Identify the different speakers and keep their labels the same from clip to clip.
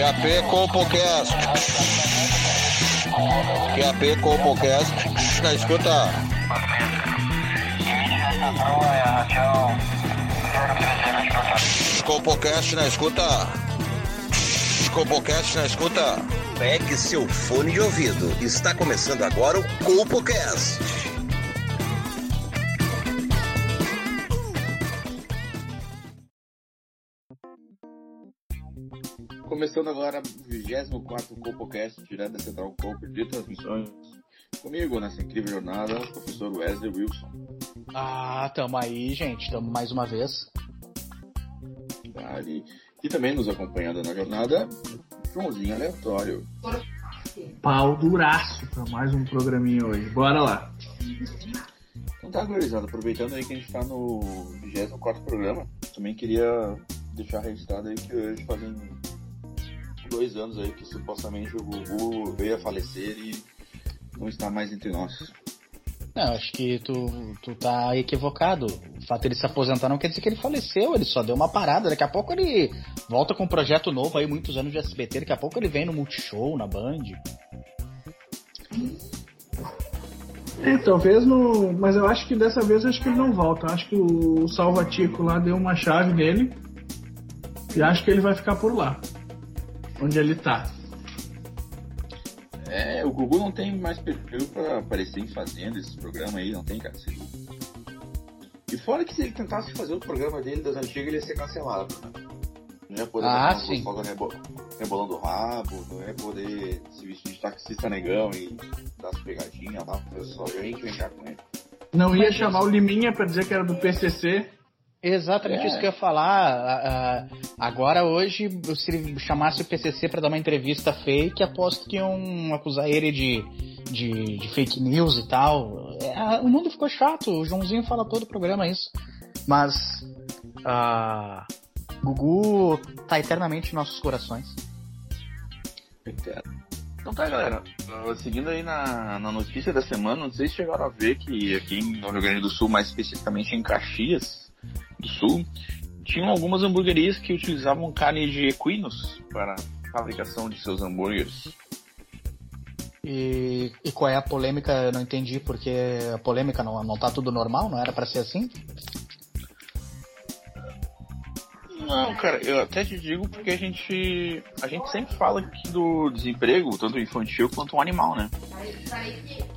Speaker 1: QAP Compocast. QAP Compocast. Na escuta. Compocast na escuta. Compocast na escuta.
Speaker 2: Pegue seu fone de ouvido. Está começando agora o Compocast.
Speaker 3: Começando agora o 24 Compocast, direto da Central Compo de transmissões. Comigo nessa incrível jornada, o professor Wesley Wilson.
Speaker 4: Ah, tamo aí, gente. Tamo mais uma vez.
Speaker 3: Vale. E também nos acompanhando na jornada, Joãozinho Aleatório.
Speaker 5: Pau duraço pra mais um programinha hoje. Bora lá.
Speaker 3: Então tá, gurizada, aproveitando aí que a gente tá no 24 programa, também queria deixar registrado aí que hoje fazem dois anos aí que supostamente o Gugu veio a falecer e não está mais entre nós.
Speaker 4: Não, acho que tu, tu tá equivocado. O fato de ele se aposentar não quer dizer que ele faleceu, ele só deu uma parada. Daqui a pouco ele volta com um projeto novo aí, muitos anos de SBT. Daqui a pouco ele vem no Multishow, na Band.
Speaker 5: É, talvez no. Mas eu acho que dessa vez acho que ele não volta. Eu acho que o Salvatico lá deu uma chave nele. E acho que ele vai ficar por lá. Onde ele tá.
Speaker 3: É, o Gugu não tem mais perfil pra aparecer em fazenda esses programas aí, não tem, cara. E fora que se ele tentasse fazer o programa dele das antigas, ele ia ser cancelado, né? Não ia poder
Speaker 4: Ah, sim.
Speaker 3: rebo- rebolando o rabo, não ia poder se vestir de taxista negão e dar as pegadinhas lá, eu só ia encrencar com ele.
Speaker 5: Não ia
Speaker 4: Mas
Speaker 5: chamar o Liminha pra dizer que era do PCC.
Speaker 4: Exatamente
Speaker 3: É.
Speaker 4: isso que eu ia falar. Ah, ah, agora, hoje, se ele chamasse o PCC pra dar uma entrevista fake, aposto que iam acusar ele de, de, de fake news e tal. É, ah, o mundo ficou chato, o Joãozinho fala todo o programa isso. Mas. ah, Gugu tá eternamente em nossos corações.
Speaker 3: Então tá, galera. Uh, Seguindo aí na, na notícia da semana, não sei se chegaram a ver que aqui no Rio Grande do Sul, mais especificamente em Caxias do Sul, tinham algumas hamburguerias que utilizavam carne de equinos para a fabricação de seus hambúrgueres.
Speaker 4: E, e qual é a polêmica? Eu não entendi, porque a polêmica não, não tá tudo normal, não era pra ser assim?
Speaker 3: Não, cara, eu até te digo porque a gente a gente sempre fala aqui do desemprego, tanto infantil quanto animal, né?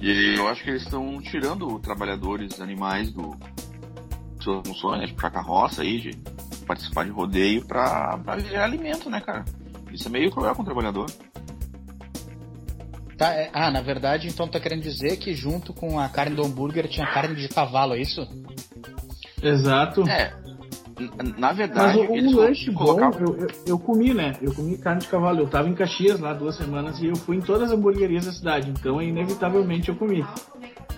Speaker 3: E eu acho que eles estão tirando trabalhadores animais do suas funções, né, de puxar carroça aí, de participar de rodeio pra, pra gerar alimento, né, cara? Isso é meio cruel com o trabalhador.
Speaker 4: Tá, é- ah, na verdade, então tá querendo dizer que junto com a carne do hambúrguer tinha carne de cavalo, é isso?
Speaker 5: Exato.
Speaker 3: É, na
Speaker 5: Mas
Speaker 3: verdade, eles
Speaker 5: o lanche bom,
Speaker 3: colocavam...
Speaker 5: eu, eu, eu comi, né? Eu comi carne de cavalo. Eu tava em Caxias lá duas semanas e eu fui em todas as hamburguerias da cidade. Então, inevitavelmente, eu comi.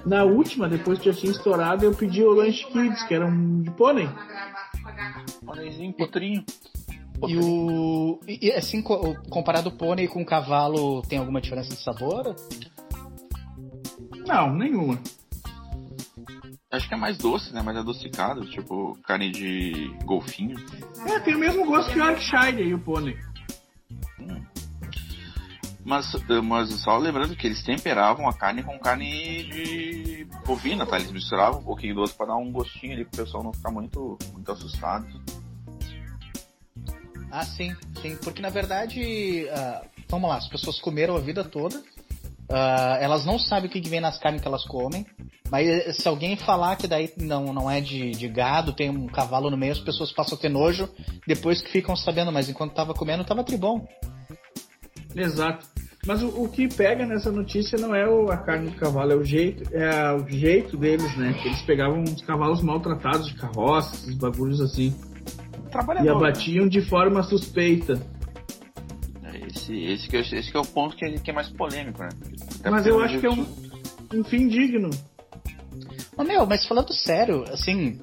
Speaker 5: Na última, depois que já tinha estourado, eu pedi o lanche kids, que era um de pônei.
Speaker 3: Pôneizinho, potrinho.
Speaker 4: E o. E, e, assim, co- comparado o pônei com o cavalo, tem alguma diferença de sabor?
Speaker 5: Não, nenhuma.
Speaker 3: Acho que é mais doce, né? Mais adocicado, tipo carne de golfinho.
Speaker 5: É, tem o mesmo gosto que o Yorkshire aí, o pônei.
Speaker 3: Mas, mas só lembrando que eles temperavam a carne com carne de bovina, tá? Eles misturavam um pouquinho do outro pra dar um gostinho ali pro pessoal não ficar muito, muito assustado.
Speaker 4: Ah, sim, sim. Porque na verdade, ah, vamos lá, as pessoas comeram a vida toda. ah, elas não sabem o que que vem nas carnes que elas comem. Mas eh, se alguém falar que daí não, não é de, de gado, tem um cavalo no meio, as pessoas passam a ter nojo depois que ficam sabendo, mas enquanto tava comendo, tava tribom.
Speaker 5: Exato. Mas o, o que pega nessa notícia não é o- a carne de cavalo, é o jeito, é o jeito deles, né? Que eles pegavam uns cavalos maltratados de carroça, esses bagulhos assim, e
Speaker 3: né?
Speaker 5: abatiam de forma suspeita.
Speaker 3: É, Esse, esse, que, é- esse que é o ponto que é, que é mais polêmico, né? Até
Speaker 5: Mas
Speaker 3: porque
Speaker 5: eu acho que é um- Um fim digno.
Speaker 4: Ô, meu, mas falando sério, assim,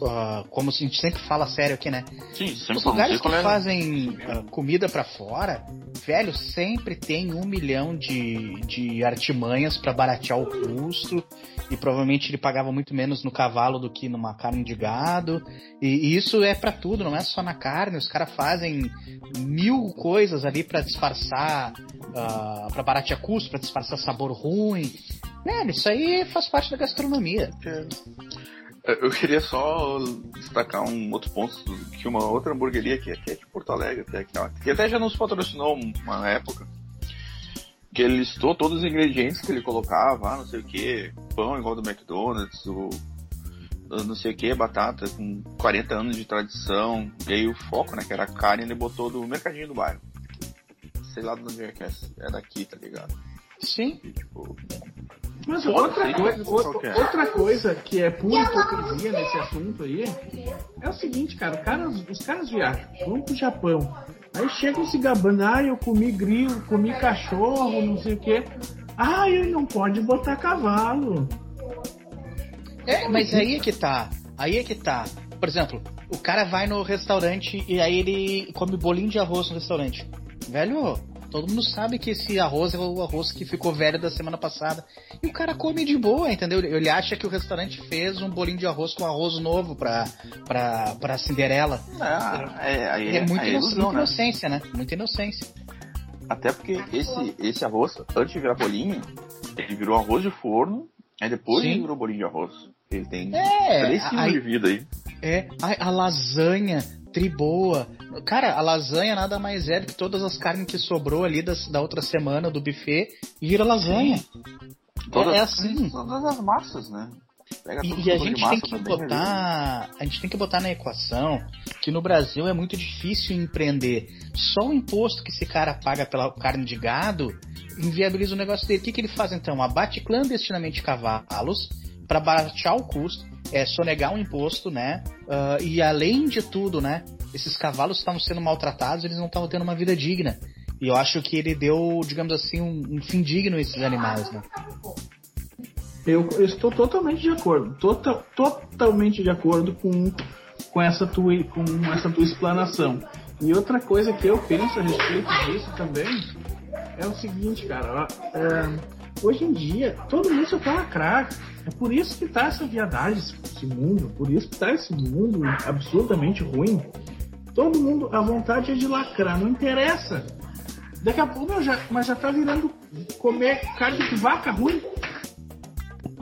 Speaker 4: uh, como a gente sempre fala sério aqui, né?
Speaker 3: Sim, sempre
Speaker 4: Os lugares que
Speaker 3: é.
Speaker 4: fazem uh, comida para fora, velho, sempre tem um milhão de, de artimanhas para baratear o custo. E provavelmente ele pagava muito menos no cavalo do que numa carne de gado. E, e isso é para tudo, não é só na carne. Os caras fazem mil coisas ali para disfarçar, uh, para baratear custo, para disfarçar sabor ruim. Velho, isso aí faz parte da gastronomia.
Speaker 3: Eu queria só destacar um outro ponto que uma outra hamburgueria que é, que é de Porto Alegre, até, que até já nos patrocinou uma época, que ele listou todos os ingredientes que ele colocava, ah, não sei o que, pão igual do McDonald's, o não sei o que, batata com 40 anos de tradição, e aí o foco, né, que era a carne, ele botou do mercadinho do bairro. Sei lá de onde é que é, é daqui, tá ligado?
Speaker 4: Sim.
Speaker 3: E, tipo,
Speaker 5: Mas outra, coisa, outra, outra coisa que é pura hipocrisia nesse assunto aí é o seguinte, cara, cara os caras viajam, vão pro Japão, aí chegam se gabando, ah, eu comi grilo, comi cachorro, não sei o que. Ah, ele não pode botar cavalo.
Speaker 4: É, mas aí é que tá. Aí é que tá. Por exemplo, o cara vai no restaurante e aí ele come bolinho de arroz no restaurante. Velho, todo mundo sabe que esse arroz é o arroz que ficou velho da semana passada. E o cara come de boa, entendeu? Ele acha que o restaurante fez um bolinho de arroz com arroz novo pra, pra, pra Cinderela.
Speaker 3: É, é, aí
Speaker 4: É, muita
Speaker 3: ilusão,
Speaker 4: muita
Speaker 3: né?
Speaker 4: inocência, né? Muita inocência.
Speaker 3: Até porque esse, esse arroz, antes de virar bolinho, ele virou arroz de forno, aí depois
Speaker 4: Sim.
Speaker 3: ele virou bolinho de arroz. Ele tem
Speaker 4: É,
Speaker 3: três
Speaker 4: aí-
Speaker 3: de vida aí.
Speaker 4: É, ai, a lasanha, triboa. Cara, a lasanha nada mais é do que todas as carnes que sobrou ali das, da outra semana do buffet e vira lasanha.
Speaker 3: Todas,
Speaker 4: é assim.
Speaker 3: Todas as massas, né?
Speaker 4: E, e a gente tem que botar. A gente tem que botar na equação que no Brasil é muito difícil empreender. Só o imposto que esse cara paga pela carne de gado inviabiliza o negócio dele. O que, que ele faz então? Abate clandestinamente cavalos para baratear o custo, é sonegar um imposto, né? Ah, e além de tudo, né? Esses cavalos estavam sendo maltratados, eles não estavam tendo uma vida digna. E eu acho que ele deu, digamos assim, um, um fim digno a esses animais, né?
Speaker 5: Eu, estou totalmente de acordo, tota- totalmente de acordo com, com, essa tua, com essa tua explanação. E outra coisa que eu penso a respeito disso também é o seguinte, cara. é, hoje em dia, mundo só quer lacrar. É por isso que tá essa viadagem, esse, mundo. Por isso que tá esse mundo absurdamente ruim. Todo mundo, a vontade é de lacrar, não interessa. Daqui a pouco, já, mas já tá virando comer carne de vaca ruim.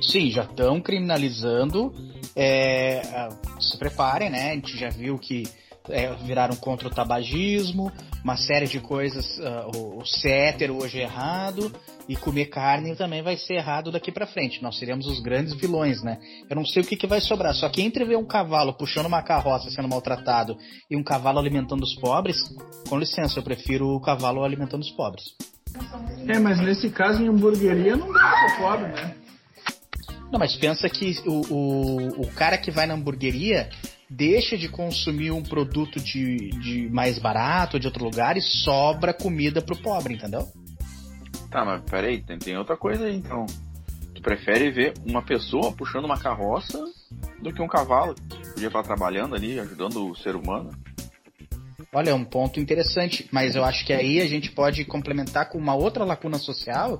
Speaker 4: Sim, já estão criminalizando. é, se preparem, né? A gente já viu que é, viraram contra o tabagismo, uma série de coisas. ah, o, o ser hétero hoje é errado e comer carne também vai ser errado daqui pra frente. Nós seremos os grandes vilões, né? Eu não sei o que, que vai sobrar. Só que entre ver um cavalo puxando uma carroça sendo maltratado e um cavalo alimentando os pobres, com licença, eu prefiro o cavalo alimentando os pobres.
Speaker 5: É, mas nesse caso em hamburgueria não dá ser pobre, né?
Speaker 4: Não, mas pensa que o, o, o cara que vai na hamburgueria deixa de consumir um produto de, de mais barato de outro lugar e sobra comida pro pobre, entendeu?
Speaker 3: Tá, mas peraí, tem, tem outra coisa aí então. Tu prefere ver uma pessoa puxando uma carroça do que um cavalo que podia estar trabalhando ali, ajudando o ser humano?
Speaker 4: Olha, é um ponto interessante, mas eu acho que aí a gente pode complementar com uma outra lacuna social,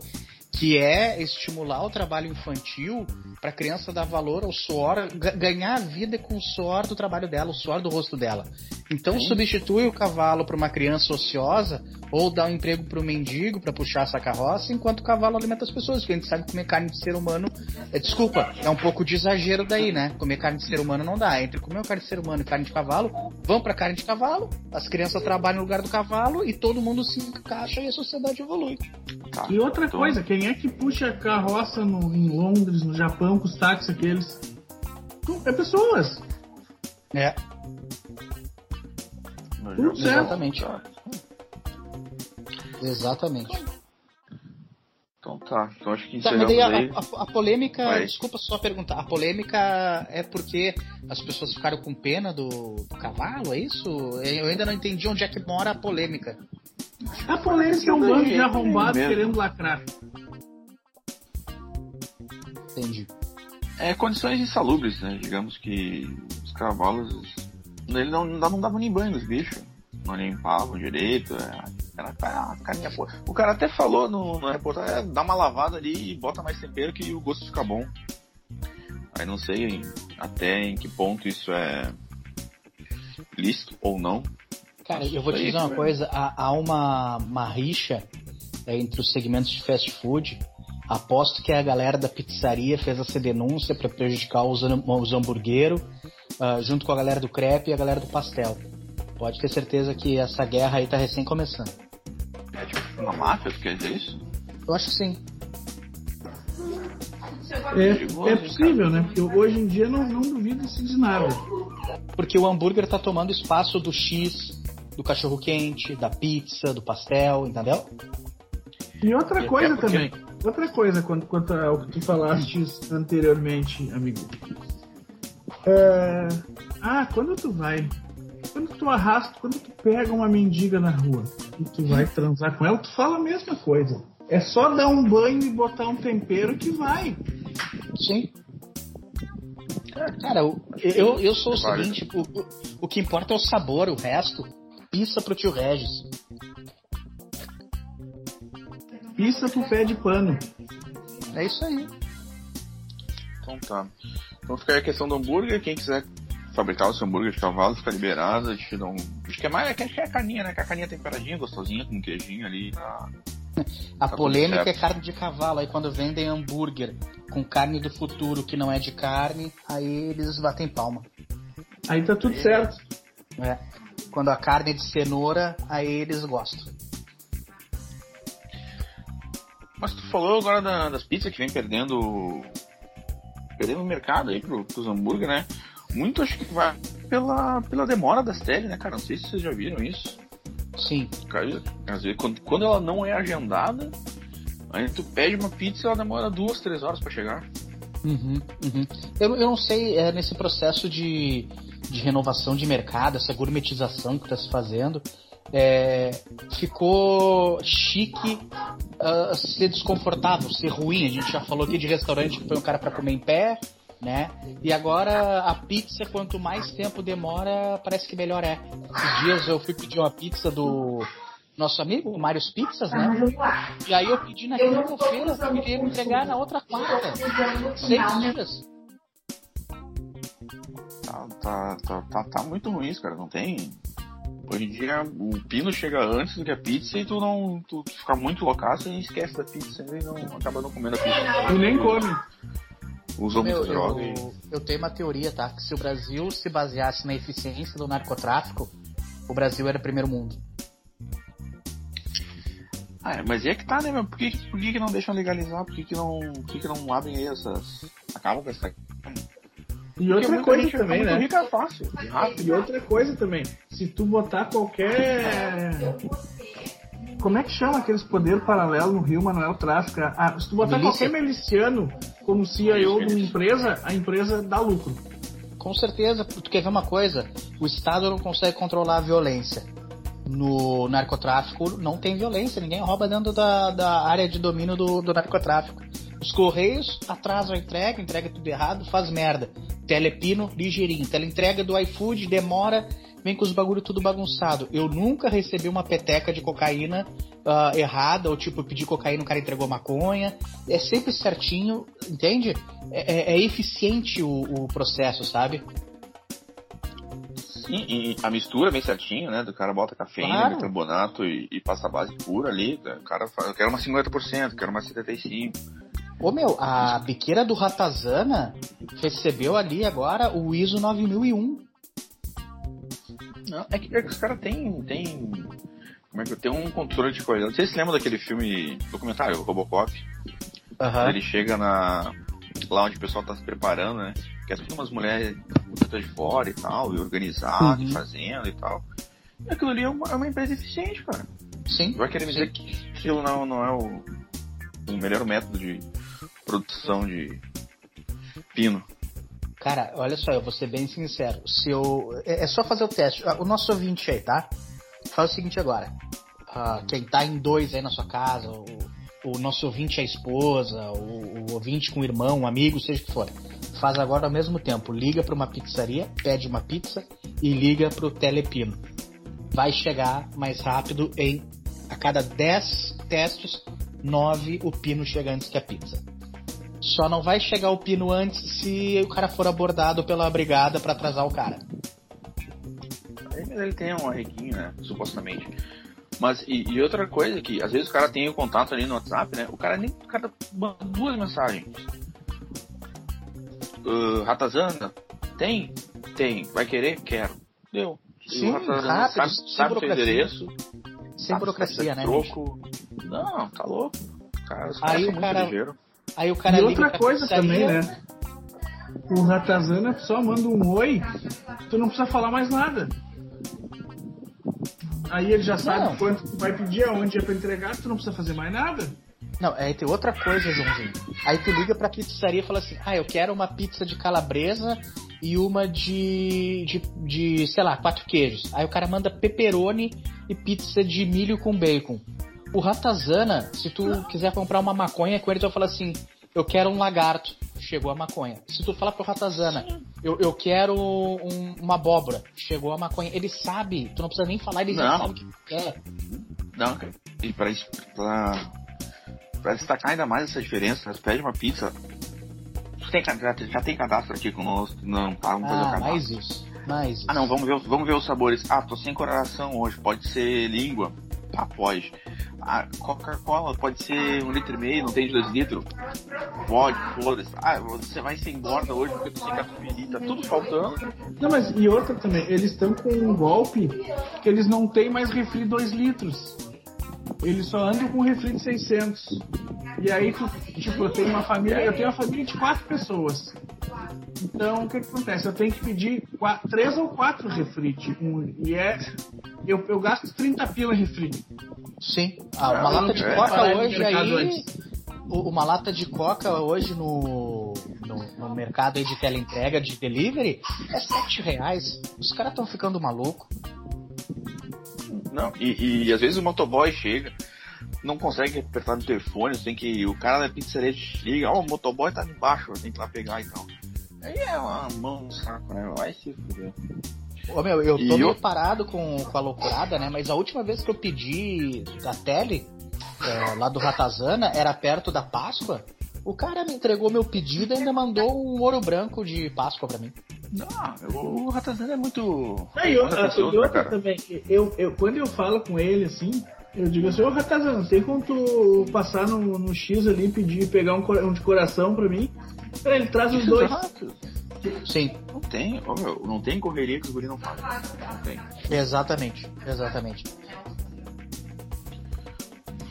Speaker 4: que é estimular o trabalho infantil para a criança dar valor ao suor, ga- ganhar a vida com o suor do trabalho dela, o suor do rosto dela. Então substitui o cavalo para uma criança ociosa ou dá um emprego para o mendigo para puxar essa carroça, enquanto o cavalo alimenta as pessoas, porque a gente sabe que comer carne de ser humano, é, desculpa, é um pouco de exagero daí, né? Comer carne de ser humano não dá. Entre comer carne de ser humano e carne de cavalo, vão para carne de cavalo, as crianças trabalham no lugar do cavalo e todo mundo se encaixa e a sociedade evolui.
Speaker 3: Tá.
Speaker 5: E outra
Speaker 3: então-
Speaker 5: coisa, quem é que puxa carroça no, em Londres, no Japão, com os táxis aqueles? É pessoas.
Speaker 4: É,
Speaker 5: Tudo certo.
Speaker 4: exatamente. Exatamente.
Speaker 3: Então tá, então acho que
Speaker 4: Tá, mas daí a,
Speaker 3: aí.
Speaker 4: a- a polêmica,
Speaker 3: Vai.
Speaker 4: desculpa só perguntar, a polêmica é porque as pessoas ficaram com pena do, do cavalo, é isso? Eu ainda não entendi onde é que mora a polêmica.
Speaker 5: A polêmica é um bando de arrombados querendo lacrar.
Speaker 4: Entendi.
Speaker 3: É condições insalubres, né? Digamos que os cavalos. Ele não, não dava nem banho nos bichos. Não limpavam direito. é, Era a carinha pô. O cara até falou no, no reportagem, é, dá uma lavada ali e bota mais tempero que o gosto fica bom. Aí não sei em- até em que ponto isso é lícito ou não.
Speaker 4: Cara, eu vou te dizer uma coisa, há, há uma, uma rixa é, entre os segmentos de fast food. Aposto que a galera da pizzaria fez essa denúncia para prejudicar os, os hamburgueros, ah, junto com a galera do crepe e a galera do pastel. Pode ter certeza que essa guerra aí tá recém começando.
Speaker 3: É tipo uma máfia, tu quer dizer isso?
Speaker 4: Eu acho que sim.
Speaker 5: É, é possível, né? Porque hoje em dia não, não duvido-se de nada.
Speaker 4: Porque o hambúrguer tá tomando espaço do X, do cachorro quente, da pizza, do pastel, entendeu?
Speaker 5: E outra coisa
Speaker 3: porque-
Speaker 5: também. Outra coisa quanto, quanto ao que tu falaste anteriormente, amigo. É, Ah, quando tu vai. Quando tu arrasta, quando tu pega uma mendiga na rua e tu vai transar com ela, tu fala a mesma coisa. É só dar um banho e botar um tempero que vai.
Speaker 4: Sim. Cara, o- eu, eu sou o seguinte, o, o, o que importa é o sabor, o resto, pista pro tio Regis.
Speaker 5: Pisa pro pé de pano.
Speaker 4: É isso aí.
Speaker 3: Então tá. Então fica aí a questão do hambúrguer, quem quiser fabricar o seu hambúrguer de cavalo, fica liberado, a gente dá um. Acho que é mais acho que é a carninha, né? Que a carninha temperadinha, gostosinha, com queijinho ali. tá?
Speaker 4: A
Speaker 3: tudo
Speaker 4: polêmica é carne de cavalo. Aí quando vendem hambúrguer com carne do futuro que não é de carne, aí eles batem palma.
Speaker 5: Aí tá tudo certo.
Speaker 4: É. Quando a carne é de cenoura, aí eles gostam.
Speaker 3: Mas tu falou agora da- das pizzas que vem perdendo. Perdendo o mercado aí pro, pros hambúrguer, né? Muito acho que vai pela, pela demora das teles, né, cara? Não sei se vocês já viram isso.
Speaker 4: Sim.
Speaker 3: Cara, às vezes, quando, quando ela não é agendada, aí tu pede uma pizza e ela demora duas, três horas pra chegar.
Speaker 4: Uhum, uhum. Eu, eu não sei, é, nesse processo de, de renovação de mercado, essa gourmetização que está se fazendo, é, ficou chique ah, ser desconfortável, ser ruim. A gente já falou aqui de restaurante que põe o cara para comer em pé, né? E agora a pizza, quanto mais tempo demora, parece que melhor é. Esses dias eu fui pedir uma pizza do nosso amigo, o Mários Pizzas, né? E aí eu pedi na quinta-feira, queria me entregar na outra quarta. Seis dias.
Speaker 3: Tá, tá, tá, tá, tá muito ruim isso, cara. Não tem. Hoje em dia o pino chega antes do que a pizza e tu não. Tu, tu fica muito loucaço e esquece da pizza e não acaba não comendo a pizza.
Speaker 5: E nem come.
Speaker 3: Usou
Speaker 4: Meu,
Speaker 3: muita droga e.
Speaker 4: eu, eu tenho uma teoria, tá? Que se o Brasil se baseasse na eficiência do narcotráfico, o Brasil era primeiro mundo.
Speaker 3: Ah, é, mas é que tá, né, meu? Por que, por que, que não deixam legalizar? Por que, que não. Por que, que não abrem aí essas. Acabam com essa.
Speaker 5: E outra coisa
Speaker 3: gente fica
Speaker 5: também, né?
Speaker 3: rica fácil. e rápido.
Speaker 5: E outra coisa também, se tu botar qualquer. Como é que chama aqueles poder paralelo no Rio, Manuel Tráfico? Ah, se tu botar
Speaker 4: Milícia.
Speaker 5: qualquer miliciano como CEO de uma empresa, a empresa dá lucro.
Speaker 4: Com certeza, tu quer ver uma coisa? O Estado não consegue controlar a violência. No narcotráfico não tem violência, ninguém rouba dentro da, da área de domínio do, do narcotráfico. Os Correios atrasam a entrega, entrega tudo errado, faz merda. Telepino, ligeirinho. Teleentrega do iFood demora, vem com os bagulho tudo bagunçado. Eu nunca recebi uma peteca de cocaína ah, errada, ou tipo, eu pedi cocaína, o cara entregou maconha. É sempre certinho, entende? É, é- é eficiente o, o processo, sabe?
Speaker 3: Sim, e a mistura bem certinho, né? Do cara bota cafeína,
Speaker 4: Claro.
Speaker 3: bicarbonato e, e pasta base pura ali. né, O cara fala, eu quero uma 50%, quero uma 75%.
Speaker 4: Ô meu, a biqueira do Ratazana recebeu ali agora o ISO 9001.
Speaker 3: Não, é que, é que os caras têm. Tem, como é que tem um controle de qualidade. Vocês se lembram daquele filme documentário, Robocop? Ele chega na. lá onde o pessoal tá se preparando, né? Que é tudo umas mulheres de fora e tal, e organizado,
Speaker 4: Uhum.
Speaker 3: e fazendo e tal. E aquilo ali é uma, é uma empresa eficiente, cara.
Speaker 4: Sim.
Speaker 3: Vai querer me dizer que aquilo não, não é o, o melhor método de produção de pino.
Speaker 4: Cara, olha só, eu vou ser bem sincero. Se eu. É é só fazer o teste. Ah, O nosso ouvinte aí, tá? Faz o seguinte agora. Ah, quem tá em dois aí na sua casa, o, o nosso ouvinte é a esposa, o, o ouvinte com o irmão, um amigo, seja o que for. faz agora ao mesmo tempo. Liga para uma pizzaria, pede uma pizza e liga para o Telepino. Vai chegar mais rápido em a cada 10 testes, 9 o pino chega antes que a pizza. Só não vai chegar o pino antes se o cara for abordado pela brigada para atrasar o cara.
Speaker 3: Ele tem um arreguinho, né? Supostamente. Mas, e, e, outra coisa que, às vezes o cara tem o contato ali no WhatsApp, né? O cara nem. O cara manda duas mensagens. Uh, Ratazana? Tem? Tem. Vai querer? Quero. Deu.
Speaker 4: Sim, rápido, sabe, sabe seu endereço. Sem burocracia, né?
Speaker 3: Troco. Não, tá louco. Cara, os aí o cara,
Speaker 4: aí o cara
Speaker 5: E outra coisa também, né? O Ratazana só manda um oi, tu não precisa falar mais nada. Aí ele já sabe não. quanto vai pedir, aonde é pra entregar, tu não precisa fazer mais nada.
Speaker 4: Não, aí tem outra coisa, Joãozinho. Aí tu liga pra pizzaria e fala assim: ah, eu quero uma pizza de calabresa e uma de, de, de, sei lá, quatro queijos. Aí o cara manda pepperoni e pizza de milho com bacon. O Ratazana, se tu quiser comprar uma maconha com ele, tu vai falar assim: eu quero um lagarto. Chegou a maconha. Se tu fala pro Ratazana, eu, eu quero um, uma abóbora. Chegou a maconha. Ele sabe, tu não precisa nem falar, ele não. já sabe o que quer.
Speaker 3: Não, e pra, pra, pra destacar ainda mais essa diferença, você pede uma pizza. Tem, já, tem cadastro aqui conosco? Não, tá, vamos fazer
Speaker 4: ah,
Speaker 3: o cadastro.
Speaker 4: Mais isso, mais isso.
Speaker 3: Ah não, vamos ver, vamos ver os sabores. Ah, tô sem coração hoje, pode ser língua. Ah, pode. Ah, Coca-Cola pode ser um litro e meio, não tem de dois litros? Pode, foda-se. Ah, você vai ser engorda hoje porque sem catupiry, tá tudo faltando.
Speaker 5: Não, mas e outra também, eles estão com um golpe que eles não têm mais refri 2 litros. Eles só andam com refri de 600. E aí, tu, tipo, eu tenho uma família, eu tenho uma família de quatro pessoas. Então, o que, que acontece? Eu tenho que pedir quatro, três ou quatro refri. Tipo, e é. Eu, eu gasto 30 pila refri.
Speaker 4: Sim. Ah, uma lata de coca hoje aí. Uma lata de coca hoje no, no, no mercado aí de teleentrega, de delivery, é 7 reais. Os caras estão ficando maluco.
Speaker 3: Não, e, e às vezes o motoboy chega, não consegue apertar no telefone, tem que. O cara da pizzaria chega, ó, oh, o motoboy tá embaixo, tem que ir lá pegar e tal. Aí é uma mão no saco, né? Vai se fuder.
Speaker 4: Ô meu, eu tô meio eu... parado com, com a loucurada, né? Mas a última vez que eu pedi da tele, é, lá do Ratazana, era perto da Páscoa. O cara me entregou meu pedido e ainda mandou um ouro branco de Páscoa pra mim.
Speaker 3: Não, o Ratazana é muito.
Speaker 5: Não, eu, eu, eu cara. também, eu, eu, quando eu falo com ele assim, eu digo assim, ô Ratazana, tem como tu passar no, no X ali e pedir, pegar um, um de coração pra mim? Ele traz os dois.
Speaker 4: Sim.
Speaker 3: Não tem, não tem correria que os guri não fazem. Não tem.
Speaker 4: Exatamente, exatamente.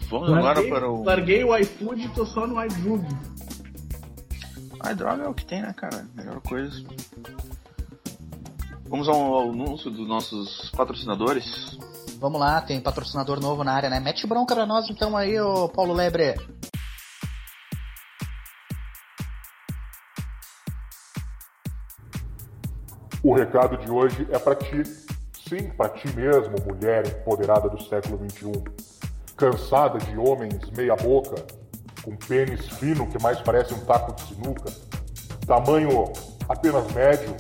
Speaker 3: Vamos larguei, agora para o.
Speaker 5: Larguei o iFood e tô só no iDrug.
Speaker 3: iDrug é o que tem, né, cara? Melhor coisa. Vamos ao anúncio dos nossos patrocinadores.
Speaker 4: Vamos lá, tem patrocinador novo na área, né? Mete bronca pra nós então aí, ô Paulo Lebre.
Speaker 6: O recado de hoje é para ti. Sim, para ti mesmo, mulher empoderada do século XXI. Cansada de homens meia-boca, com pênis fino que mais parece um taco de sinuca, tamanho apenas médio,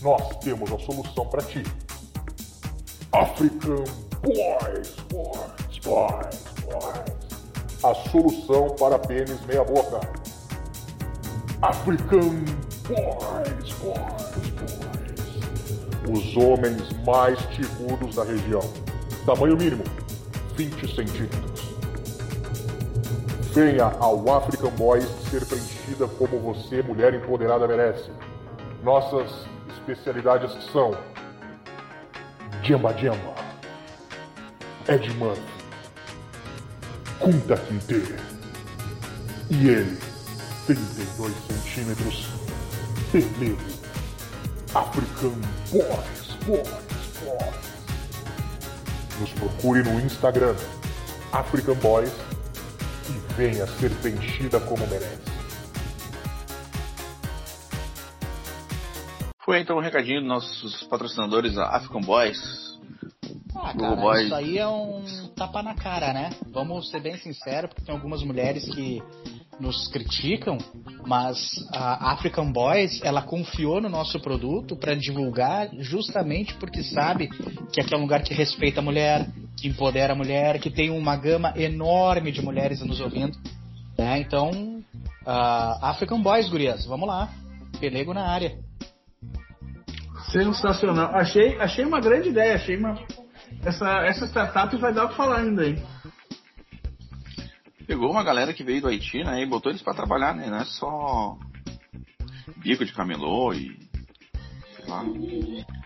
Speaker 6: nós temos a solução para ti. African Boys, Boys, Boys, Boys. A solução para pênis meia-boca. African Boys, Boys, Boys os homens mais tigudos da região. Tamanho mínimo, 20 centímetros. Venha ao African Boys ser preenchida como você, mulher empoderada, merece. Nossas especialidades são Jamba Jamba, Ed Murphy, Kunta Kinte e ele, 32 centímetros, Pelego African Boys, Boys, Boys. Nos procure no Instagram, African Boys, e venha ser preenchida como merece.
Speaker 3: Foi então um recadinho dos nossos patrocinadores, a African Boys.
Speaker 4: Ah, cara, Boys. isso aí é um tapa na cara, né? Vamos ser bem sinceros, porque tem algumas mulheres que nos criticam, mas a African Boys ela confiou no nosso produto para divulgar justamente porque sabe que aqui é um lugar que respeita a mulher, que empodera a mulher, que tem uma gama enorme de mulheres nos ouvindo. Né? Então, uh, African Boys, gurias, vamos lá. Pelego na área.
Speaker 5: Sensacional. Achei, achei uma grande ideia. Achei uma. Essa, essa startup vai dar o que falar ainda, hein?
Speaker 3: Pegou uma galera que veio do Haiti, né? E botou eles pra trabalhar, né? Não é só bico de camelô e. sei lá.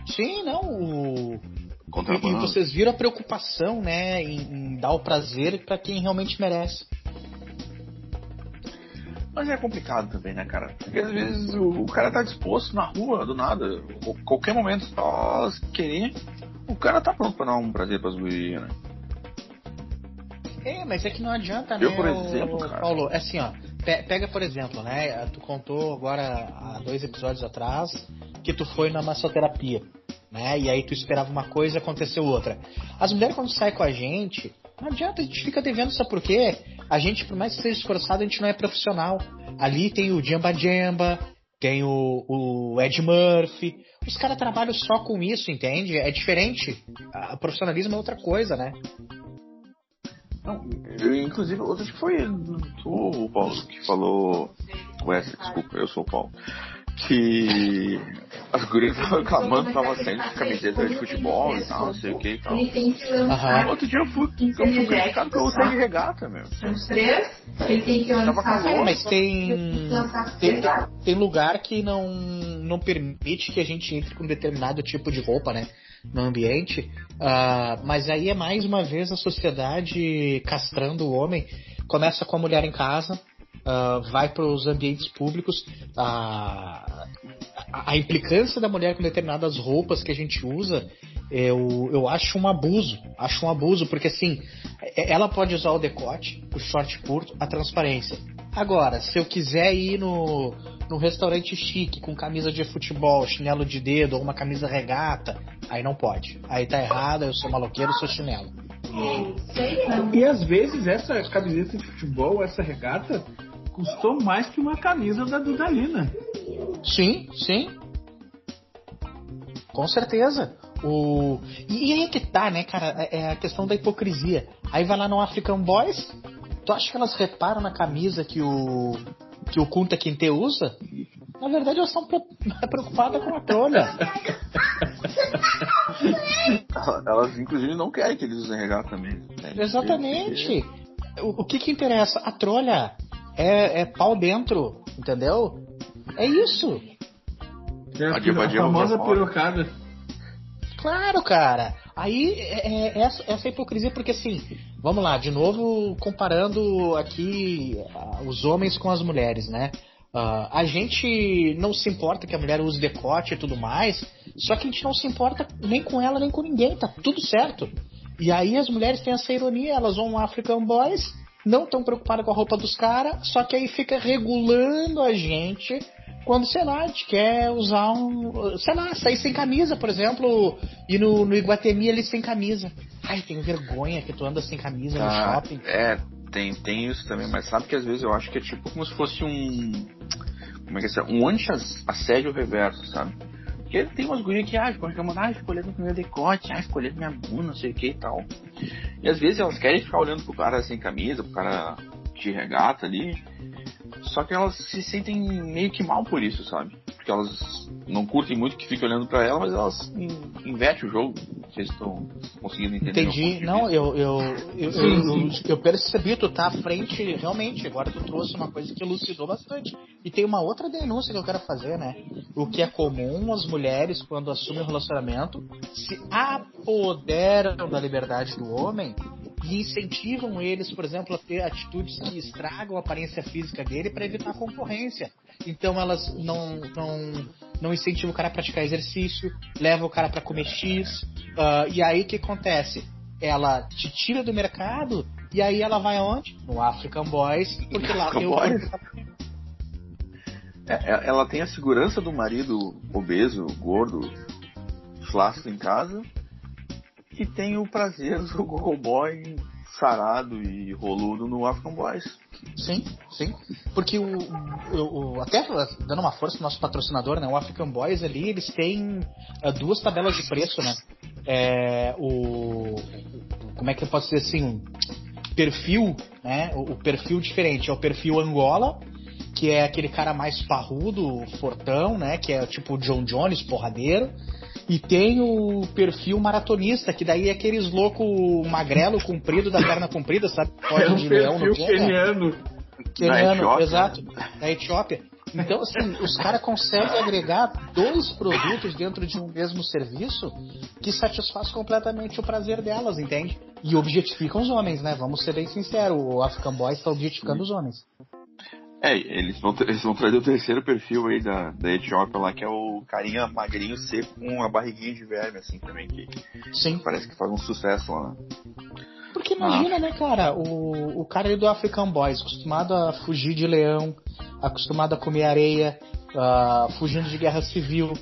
Speaker 4: Sim, não. O... E, e, vocês viram a preocupação, né, em, em dar o prazer para quem realmente merece.
Speaker 3: Mas é complicado também, né, cara? Porque às vezes o, o cara tá disposto na rua, do nada, qualquer momento, só querer, o cara tá pronto pra dar um prazer pras gurias, né?
Speaker 4: É, mas é que não adianta, né,
Speaker 3: Eu, por exemplo, cara.
Speaker 4: Paulo, é assim, ó, pega por exemplo, né, tu contou agora há dois episódios atrás que tu foi na massoterapia, né, e aí tu esperava uma coisa e aconteceu outra. As mulheres quando saem com a gente, não adianta, a gente fica devendo, sabe por quê? A gente, por mais que seja esforçado, a gente não é profissional. Ali tem o Jamba Jamba, tem o, o Ed Murphy. Os caras trabalham só com isso, entende? É diferente. O profissionalismo é outra coisa, né?
Speaker 3: Não, eu, inclusive, outro que foi tu, Paulo, que falou. Wesley, desculpa, eu sou o Paulo que as gurias estavam reclamando, estavam saindo de camiseta de futebol e tal, não sei o que e tal. Uhum. Outro dia eu fui, eu fui criticado que eu usei de regata, meu.
Speaker 7: Os três, ele tem que
Speaker 4: Tava calor, mas tem, tem, tem lugar que não, não permite que a gente entre com determinado tipo de roupa, né? No ambiente, uh, mas aí é mais uma vez a sociedade castrando o homem. Começa com a mulher em casa, uh, vai para os ambientes públicos, a, a, implicância da mulher com determinadas roupas que a gente usa, eu, eu acho um abuso. Acho um abuso, porque assim, é, ela pode usar o decote, o short curto, a transparência. Agora, se eu quiser ir no, no restaurante chique com camisa de futebol, chinelo de dedo ou uma camisa regata, aí não pode. Aí tá errado, eu sou maloqueiro, sou chinelo.
Speaker 5: E às vezes essa camiseta de futebol, essa regata, custou mais que uma camisa da Dudalina.
Speaker 4: Sim, sim. Com certeza. O... E, e aí é que tá, né, cara? É, é a questão da hipocrisia. Aí vai lá no African Boys, tu acha que elas reparam na camisa que o que o Kunta Kinte usa? Na verdade, elas estão preocupadas com a trolha.
Speaker 3: elas, inclusive, não querem que eles usem regata também.
Speaker 4: Né? Exatamente. O, o que que interessa? A trolha é, é pau dentro, entendeu? É isso.
Speaker 5: É a, a, a famosa pirocada.
Speaker 4: Claro, cara. Aí é, é essa, essa hipocrisia, porque assim, vamos lá, de novo comparando aqui uh, os homens com as mulheres, né? Uh, a gente não se importa que a mulher use decote e tudo mais, só que a gente não se importa nem com ela nem com ninguém, tá tudo certo. E aí as mulheres têm essa ironia, elas vão African Boys não tão preocupada com a roupa dos caras, só que aí fica regulando a gente quando, sei lá, a gente quer usar um. Sei lá, sair sem camisa, por exemplo, e no, no Iguatemi ali sem camisa. Ai, tenho vergonha que tu anda sem camisa ah, no shopping.
Speaker 3: É, tem, tem isso também, mas sabe que às vezes eu acho que é tipo como se fosse um. Como é que é? Um anti-assédio reverso, sabe? Porque tem umas gurias que, ah, ficam reclamando, ah, pro meu decote, ah, ficou olhando minha bunda, não sei o que e tal. E às vezes elas querem ficar olhando pro cara sem camisa, pro cara de regata ali. Só que elas se sentem meio que mal por isso, sabe? Porque elas não curtem muito que fique olhando para ela, mas elas invertem o jogo. Vocês estão conseguindo entender?
Speaker 4: Entendi. Não, eu eu, eu, eu, eu, percebi, tu tá à frente, realmente. Agora tu trouxe uma coisa que elucidou bastante. E tem uma outra denúncia que eu quero fazer, né? O que é comum as mulheres, quando assumem um relacionamento, se apoderam da liberdade do homem e incentivam eles, por exemplo, a ter atitudes que estragam a aparência física dele para evitar concorrência. Então elas não, não, não incentivam o cara a praticar exercício, levam o cara para comer X, uh, e aí o que acontece? Ela te tira do mercado e aí ela vai aonde? No African Boys, porque lá tem o.
Speaker 3: É, é, ela tem a segurança do marido obeso, gordo, flácido em casa, e tem o prazer do Google Boy sarado e roludo no African Boys.
Speaker 4: Sim, sim. Porque o, o, o- até dando uma força pro nosso patrocinador, né? O African Boys ali, eles têm ah, duas tabelas de preço, né? É, o como é que eu posso dizer assim, perfil, né? O, o perfil diferente é o perfil Angola, que é aquele cara mais parrudo, fortão, né? Que é tipo o John Jones, porradeiro. E tem o perfil maratonista, que daí é aqueles louco magrelo, comprido, da perna comprida, sabe?
Speaker 5: É
Speaker 4: Pode
Speaker 5: um
Speaker 4: de leão no
Speaker 5: perfil
Speaker 4: pé, né?
Speaker 5: keniano.
Speaker 3: Da
Speaker 4: Keniano,
Speaker 3: Etiópia,
Speaker 4: exato, da Etiópia. Então, assim, os caras conseguem agregar dois produtos dentro de um mesmo serviço que satisfaz completamente o prazer delas, entende? E objetificam os homens, né? Vamos ser bem sinceros, o African Boy está objetificando os homens.
Speaker 3: É, eles vão, eles vão trazer o terceiro perfil aí da, da Etiópia lá, que é o carinha magrinho seco com a barriguinha de verme, assim, também, que
Speaker 4: Sim.
Speaker 3: parece que faz um sucesso lá.
Speaker 4: Porque imagina, né, cara, o, o cara do African Boys, acostumado a fugir de leão, acostumado a comer areia, ah, fugindo de guerra civil.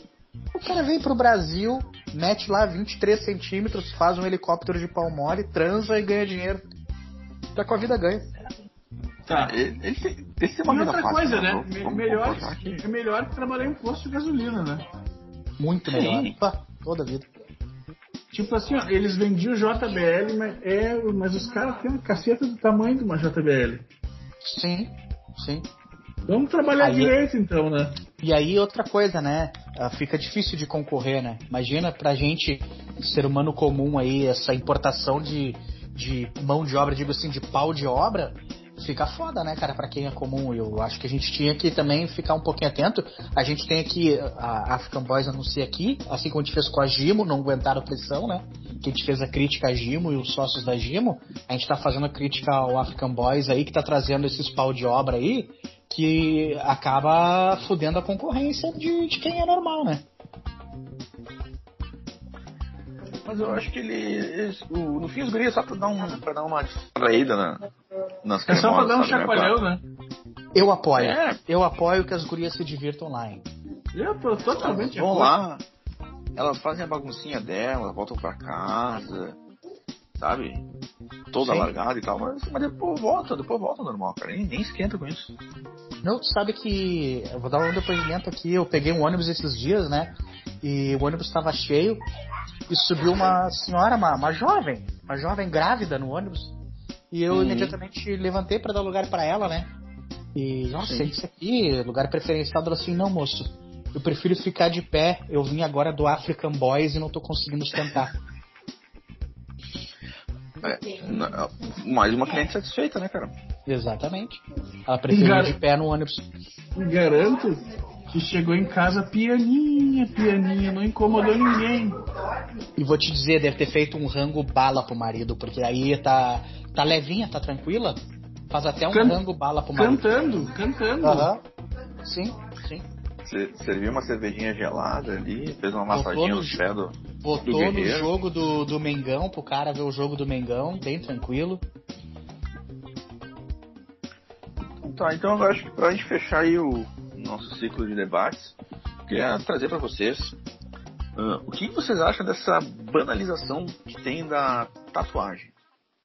Speaker 4: O cara vem pro Brasil, mete lá 23 centímetros, faz um helicóptero de pau mole, transa e ganha dinheiro. Tá com a vida ganha.
Speaker 5: Tá.
Speaker 3: Ele, ele tem, ele tem
Speaker 5: E
Speaker 3: uma vida
Speaker 5: outra
Speaker 3: fácil,
Speaker 5: coisa, né?
Speaker 3: Vamos-
Speaker 5: Me-
Speaker 3: vamos
Speaker 5: melhor, é melhor que trabalhar em posto de gasolina, né?
Speaker 4: Muito
Speaker 3: Sim.
Speaker 4: melhor. Pá, toda a vida.
Speaker 5: Tipo assim, ó, eles vendiam JBL, mas, é, mas os caras têm uma caceta do tamanho de uma JBL.
Speaker 4: Sim, sim.
Speaker 5: Vamos trabalhar
Speaker 4: Aí-
Speaker 5: direito então, né?
Speaker 4: E aí outra coisa, né? Ah, Fica difícil de concorrer, né? Imagina pra gente, ser humano comum aí, essa importação de, de mão de obra, digo assim, de pau de obra, fica foda, né, cara, pra quem é comum. Eu acho que a gente tinha que também ficar um pouquinho atento. A gente tem aqui, a African Boys anuncia aqui, assim como a gente fez com a Gimo, não aguentaram pressão, né? Que a gente fez a crítica à Gimo e os sócios da Gimo. A gente tá fazendo a crítica ao African Boys aí, que tá trazendo esses pau de obra aí, que acaba fudendo a concorrência de, de quem é normal, né?
Speaker 3: Mas eu acho que ele. o- no fim, os guris é só pra dar, um, pra dar uma distraída na, nas
Speaker 5: É só pra dar um
Speaker 3: né?
Speaker 5: chacoalhão, né?
Speaker 4: Eu apoio.
Speaker 3: É.
Speaker 4: Eu apoio que as gurias se divirtam lá, hein?
Speaker 5: Eu tô totalmente de
Speaker 3: Vão lá, elas fazem a baguncinha delas, voltam pra casa, sabe? Toda
Speaker 4: Sim.
Speaker 3: largada e tal, mas, mas depois volta, depois volta ao normal, cara. Nem, nem esquenta com isso.
Speaker 4: Não, tu sabe que. Eu vou dar um depoimento aqui. Eu peguei um ônibus esses dias, né? E o ônibus estava cheio. E subiu uma senhora, uma, uma jovem, uma jovem grávida no ônibus. E eu
Speaker 3: Uhum.
Speaker 4: imediatamente levantei para dar lugar para ela, né? E, nossa,
Speaker 3: Sim.
Speaker 4: isso aqui, lugar preferencial. Ela assim: não, moço, eu prefiro ficar de pé. Eu vim agora do African Boys e não tô conseguindo sentar.
Speaker 3: É, mais uma cliente satisfeita, né, cara?
Speaker 4: Exatamente. Ela preferiu de pé no ônibus.
Speaker 5: Me garanto que chegou em casa pianinha, pianinha, não incomodou ninguém.
Speaker 4: E vou te dizer, deve ter feito um rango bala pro marido, porque aí tá, tá levinha, tá tranquila. Faz até um
Speaker 5: Can-
Speaker 4: rango bala pro marido.
Speaker 5: Cantando, cantando.
Speaker 4: Aham. Sim, sim.
Speaker 3: Você serviu uma cervejinha gelada ali, fez uma massadinha
Speaker 4: no
Speaker 3: no pé do.
Speaker 4: Botou
Speaker 3: Do
Speaker 4: no jogo do, do Mengão, pro cara ver o jogo do Mengão, bem tranquilo.
Speaker 3: Tá, então eu acho que pra gente fechar aí o nosso ciclo de debates, queria trazer pra vocês ah, o que vocês acham dessa banalização que tem da tatuagem.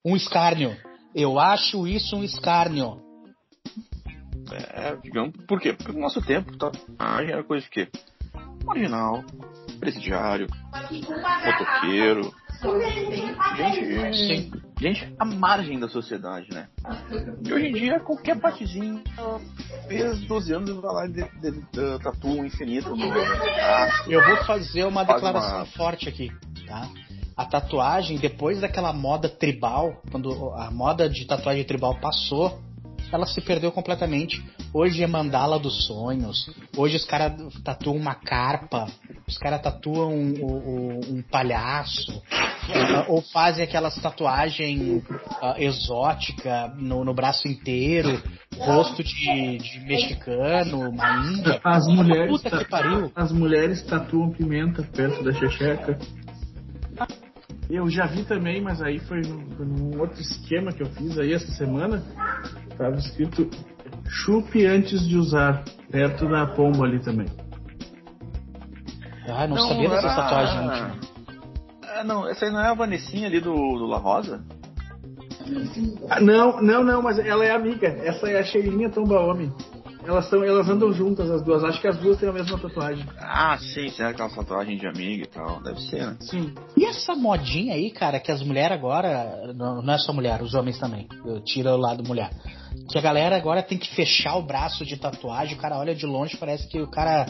Speaker 4: Um escárnio. Eu acho isso um escárnio.
Speaker 3: É, digamos, por quê? Porque no nosso tempo, tatuagem era coisa de quê? Marginal, presidiário, motoqueiro, gente,
Speaker 4: Sim.
Speaker 3: Gente à margem da sociedade, né? E hoje em dia, qualquer partezinha fez 12 anos e vai lá e de, de, de, tatua um infinito no braço.
Speaker 4: Eu vou fazer uma
Speaker 3: Faz
Speaker 4: declaração
Speaker 3: uma-
Speaker 4: forte aqui, tá? A tatuagem, depois daquela moda tribal, quando a moda de tatuagem tribal passou, ela se perdeu completamente. Hoje é mandala dos sonhos. Hoje os caras tatuam uma carpa. Os caras tatuam um, um- um palhaço. Ou, ou fazem aquelas tatuagens ah, exótica no, no braço inteiro. Rosto de, de mexicano, uma índia.
Speaker 5: As mulheres,
Speaker 4: Puta que pariu.
Speaker 5: as mulheres tatuam pimenta perto da checheca. Eu já vi também, mas aí foi num, foi num outro esquema que eu fiz aí essa semana. Tava escrito chupe antes de usar, perto da pomba ali também.
Speaker 4: Ah, não, sabia dessa
Speaker 3: era-
Speaker 4: tatuagem íntima.
Speaker 3: É, não, essa aí não é a Vanessinha ali do, do La Rosa?
Speaker 5: Ah, não, não, não, mas ela é amiga. Essa é a Sheilinha Tombaomi. Elas, são, elas andam juntas, as duas. Acho que as duas têm a mesma tatuagem.
Speaker 3: Ah, sim, será aquela tatuagem de amiga e tal? Deve ser, né?
Speaker 5: Sim.
Speaker 4: E essa modinha aí, cara, que as mulheres agora. Não, não é só mulher, os homens também. Eu tiro o lado mulher. Que a galera agora tem que fechar o braço de tatuagem. O cara olha de longe, parece que o cara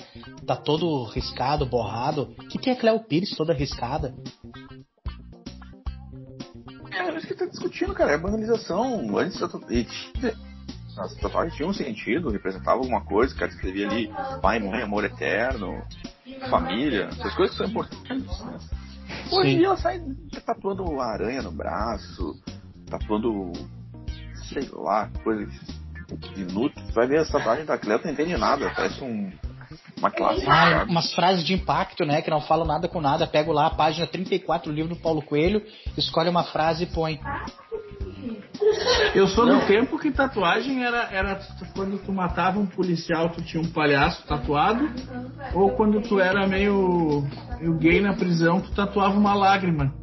Speaker 4: tá todo riscado, borrado. O que, que é Cleo Pires toda riscada?
Speaker 3: É, isso que tá discutindo, cara. É banalização. Antes da tatu- tinha- as tatuagens tinham um sentido, representavam alguma coisa, o cara escrevia ali pai, mãe, amor eterno, família, essas coisas são importantes, né? Hoje ela sai tatuando uma aranha no braço, tatuando, sei lá, coisas inúteis. Vai ver essa tatuagem da Cleo, não entende nada, parece um, uma classe.
Speaker 4: Ah, umas frases de impacto, né? Que não falam nada com nada. Pego lá a página 34 do livro do Paulo Coelho, escolhe uma frase e põe.
Speaker 5: Eu sou do tempo que tatuagem era, era quando tu matava um policial, tu tinha um palhaço tatuado, ou quando tu era meio, meio gay na prisão, tu tatuava uma lágrima.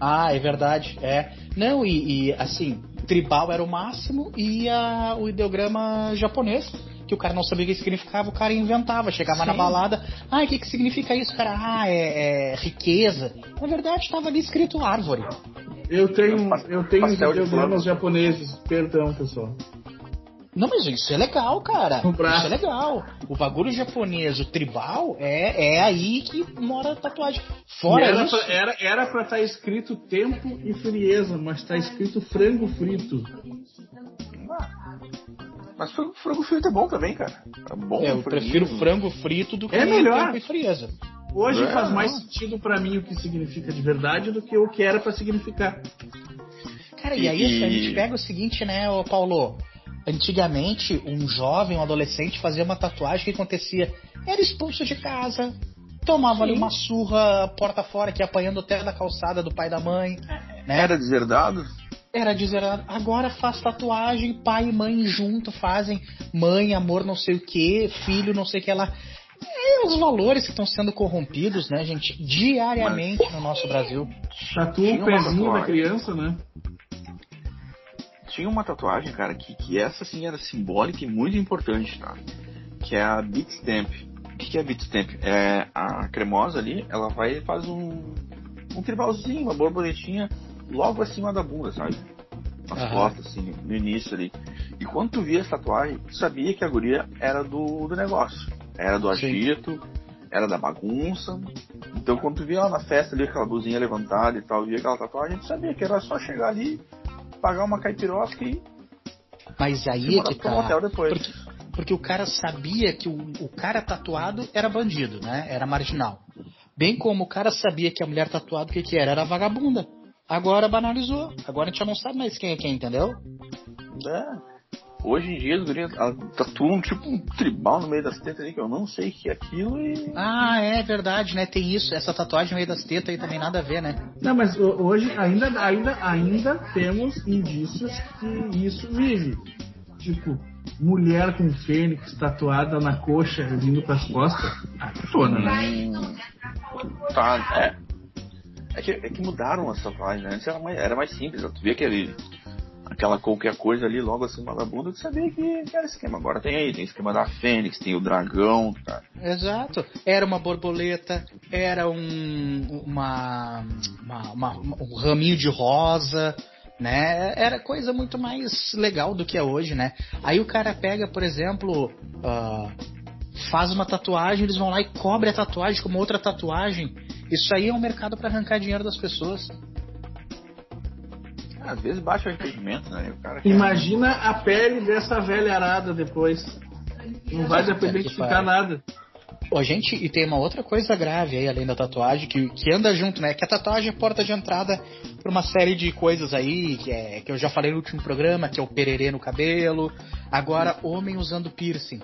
Speaker 4: Ah, é verdade. É. Não, e, e, assim, tribal era o máximo e a- o ideograma japonês, que o cara não sabia o que significava, o cara inventava. Chegava na
Speaker 5: Sim.
Speaker 4: balada, ah, o que, que significa isso, cara? Ah, é, é riqueza. Na verdade, estava ali escrito árvore.
Speaker 5: Eu tenho, eu tenho
Speaker 3: flor.
Speaker 5: japoneses, perdão pessoal.
Speaker 4: Não, mas isso é legal, cara. Isso é legal. O bagulho japonês, o tribal, é, é aí que mora a tatuagem.
Speaker 5: E
Speaker 4: Fora
Speaker 5: era,
Speaker 4: isso.
Speaker 5: pra, era, era pra estar escrito tempo e frieza, mas tá escrito frango frito.
Speaker 3: Mas frango, frango frito é bom também, cara. É bom.
Speaker 4: É, eu prefiro frango frito do que
Speaker 5: É melhor.
Speaker 4: tempo e frieza.
Speaker 5: Hoje
Speaker 3: É,
Speaker 5: faz mais
Speaker 3: não.
Speaker 5: sentido pra mim o que significa de verdade do que o que era pra significar.
Speaker 4: Cara, e aí
Speaker 3: E-
Speaker 4: a gente pega o seguinte, né, ô Paulo? Antigamente, um jovem, um adolescente fazia uma tatuagem, o que acontecia? Era expulso de casa, tomava ali uma surra porta fora, que apanhando até da calçada do pai e da mãe, né?
Speaker 3: Era deserdado?
Speaker 4: Era dizer, agora faz tatuagem, pai e mãe junto fazem, mãe, amor, não sei o que, filho, não sei o que lá. É os valores que estão sendo corrompidos, né, gente, diariamente no nosso Brasil.
Speaker 5: Tatua
Speaker 3: Tinha
Speaker 5: o
Speaker 3: uma
Speaker 5: pezinho da criança, né?
Speaker 3: Tinha uma tatuagem, cara, que, que essa sim era simbólica e muito importante, tá? Que é a Beat Stamp. O que, que é a Beat Stamp? É a cremosa ali, ela vai e faz um, um tribalzinho, uma borboletinha logo acima da bunda, sabe? Nas
Speaker 4: Aham.
Speaker 3: costas, assim, no início ali. E quando tu via essa tatuagem, tu sabia que a guria era do, do negócio. Era do
Speaker 4: Sim.
Speaker 3: agito, era da bagunça. Então quando tu via ela na festa ali, aquela blusinha levantada e tal, via aquela tatuagem, tu sabia que era só chegar ali, pagar uma caipirosca e
Speaker 4: Mas aí é que tá.
Speaker 3: depois.
Speaker 4: Porque, porque o cara sabia que o, o cara tatuado era bandido, né? Era marginal. Bem como o cara sabia que a mulher tatuada o que, que era? Era vagabunda. Agora banalizou. Agora a gente já não sabe mais quem é quem, entendeu?
Speaker 3: É. Hoje em dia as gurias tatuam tipo um tribal no meio das tetas ali, que eu não sei o que é aquilo e.
Speaker 4: Ah, é verdade, né? Tem isso. Essa tatuagem no meio das tetas aí também nada a ver, né?
Speaker 5: Não, mas ho- hoje ainda, ainda, ainda temos indícios que isso vive. Tipo, mulher com fênix tatuada na coxa vindo pras costas. Ah, tona, né?
Speaker 3: Tá, é. É que, é que mudaram as tatuagens, né? Antes era mais, era mais simples, tu via aquele. Aquela qualquer coisa ali logo acima da bunda, tu sabia que, que era esquema. Agora tem aí, tem esquema da Fênix, tem o dragão, tá?
Speaker 4: Exato. Era uma borboleta, era um, uma, uma- uma- um raminho de rosa, né? Era coisa muito mais legal do que é hoje, né? Aí o cara pega, por exemplo, ah, faz uma tatuagem, eles vão lá e cobre a tatuagem como outra tatuagem. Isso aí é um mercado para arrancar dinheiro das pessoas.
Speaker 3: Às vezes baixa o entendimento, né? O cara quer-
Speaker 5: Imagina a pele dessa velha arada depois. Não vai dar pra
Speaker 4: que
Speaker 5: identificar nada.
Speaker 4: Ô, gente, e tem uma outra coisa grave aí, além da tatuagem, que, que anda junto, né? Que a tatuagem é porta de entrada pra uma série de coisas aí, que, é, que eu já falei no último programa, que é o pererê no cabelo. Agora, homem usando piercing.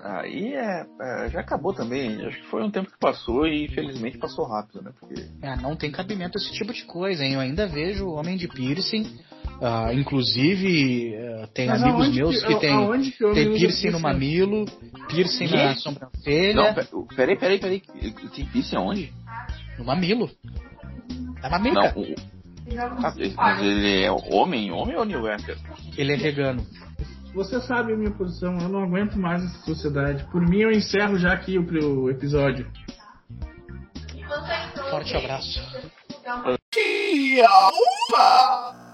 Speaker 3: Aí é, é, já acabou também. Acho que foi um tempo que passou e infelizmente passou rápido, né? Porque
Speaker 4: Ah, não tem cabimento esse tipo de coisa, hein? Eu ainda vejo homem de piercing. ah, inclusive, ah, tem
Speaker 5: Mas
Speaker 4: amigos meus
Speaker 5: que-
Speaker 4: que, tem,
Speaker 5: aonde que
Speaker 4: tem piercing no mamilo, piercing
Speaker 3: Quê?
Speaker 4: na
Speaker 3: Não,
Speaker 4: sobrancelha,
Speaker 3: pe- peraí, peraí, peraí. Tem piercing aonde?
Speaker 4: no mamilo. É mamica.
Speaker 3: Não, o, mas ele é homem? Homem ou New Yorker?
Speaker 4: Ele é vegano.
Speaker 5: Você sabe a minha posição, eu não aguento mais essa sociedade. Por mim, eu encerro já aqui o, o episódio.
Speaker 4: Forte abraço.
Speaker 7: Tia, upa!